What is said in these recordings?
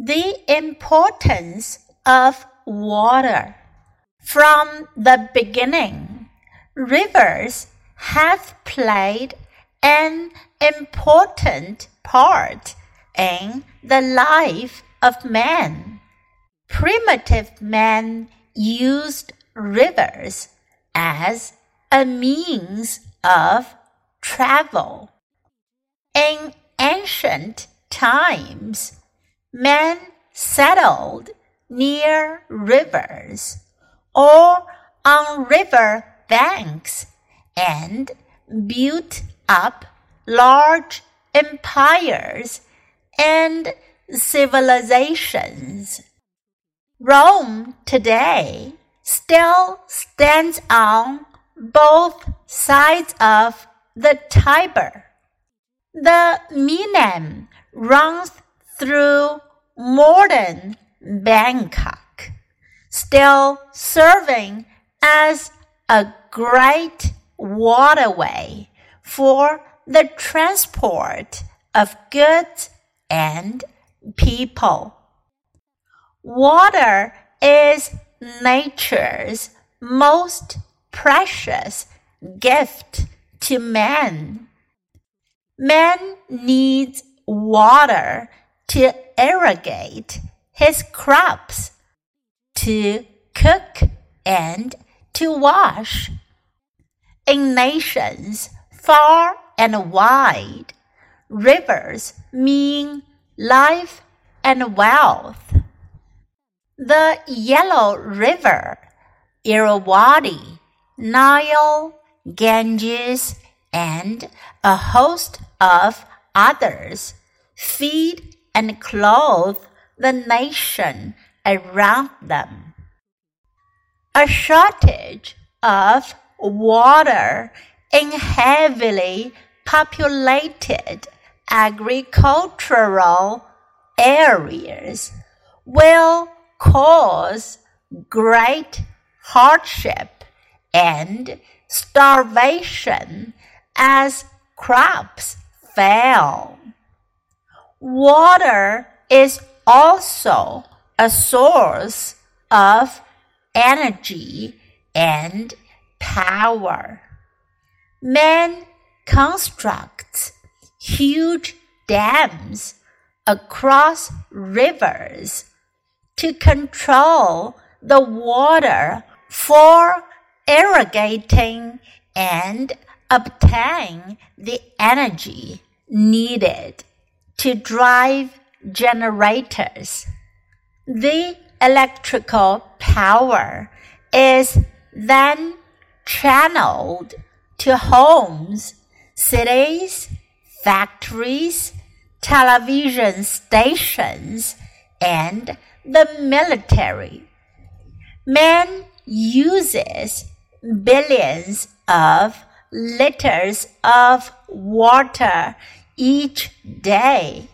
The importance of water. From the beginning, rivers have played an important part in the life of man. Primitive man used rivers as a means of travel. In ancient times, men settled near rivers or on river banks and built up large empires and civilizations. Rome today still stands on both sides of the Tiber. The Menam runs through modern Bangkok, still serving as a great waterway for the transport of goods and people. Water is nature's most precious gift to man. Man needs water to irrigate his crops, to cook and to wash. In nations far and wide, rivers mean life and wealth. The Yellow River, Irrawaddy, Nile, Ganges, and a host of others feed and clothe the nation around them. A shortage of water in heavily populated agricultural areas will cause great hardship and starvation as crops fail. Water is also a source of energy and power. Man constructs huge dams across rivers to control the water for irrigating and obtain the energy needed to drive generators. The electrical power is then channeled to homes, cities, factories, television stations, and the military. Man uses billions of liters of water each day.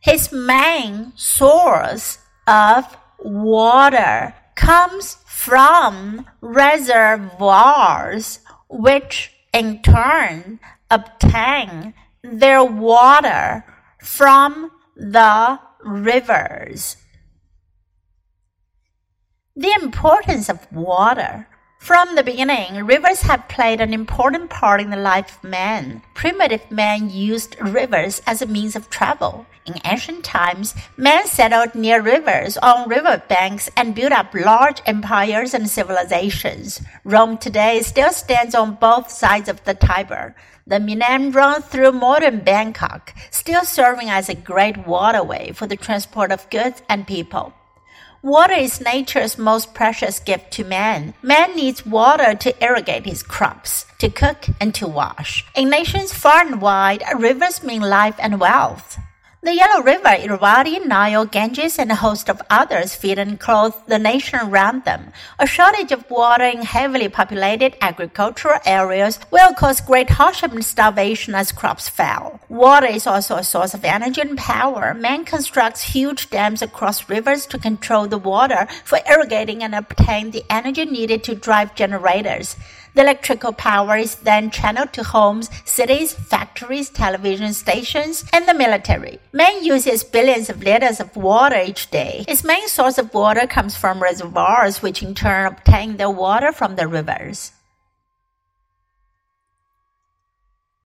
His main source of water comes from reservoirs, which in turn obtain their water from the rivers. The importance of water. From the beginning, rivers have played an important part in the life of man. Primitive man used rivers as a means of travel. In ancient times, men settled near rivers on river banks and built up large empires and civilizations. Rome today still stands on both sides of the Tiber. The Menam runs through modern Bangkok, still serving as a great waterway for the transport of goods and people. Water is nature's most precious gift to man. Man needs water to irrigate his crops, to cook, and to wash. In nations far and wide, rivers mean life and wealth. The Yellow River, Irrawaddy, Nile, Ganges, and a host of others feed and clothe the nation around them. A shortage of water in heavily populated agricultural areas will cause great hardship and starvation as crops fail. Water is also a source of energy and power. Man constructs huge dams across rivers to control the water for irrigating and obtain the energy needed to drive generators. The electrical power is then channeled to homes, cities, factories, television stations, and the military. Man uses billions of liters of water each day. Its main source of water comes from reservoirs, which in turn obtain their water from the rivers.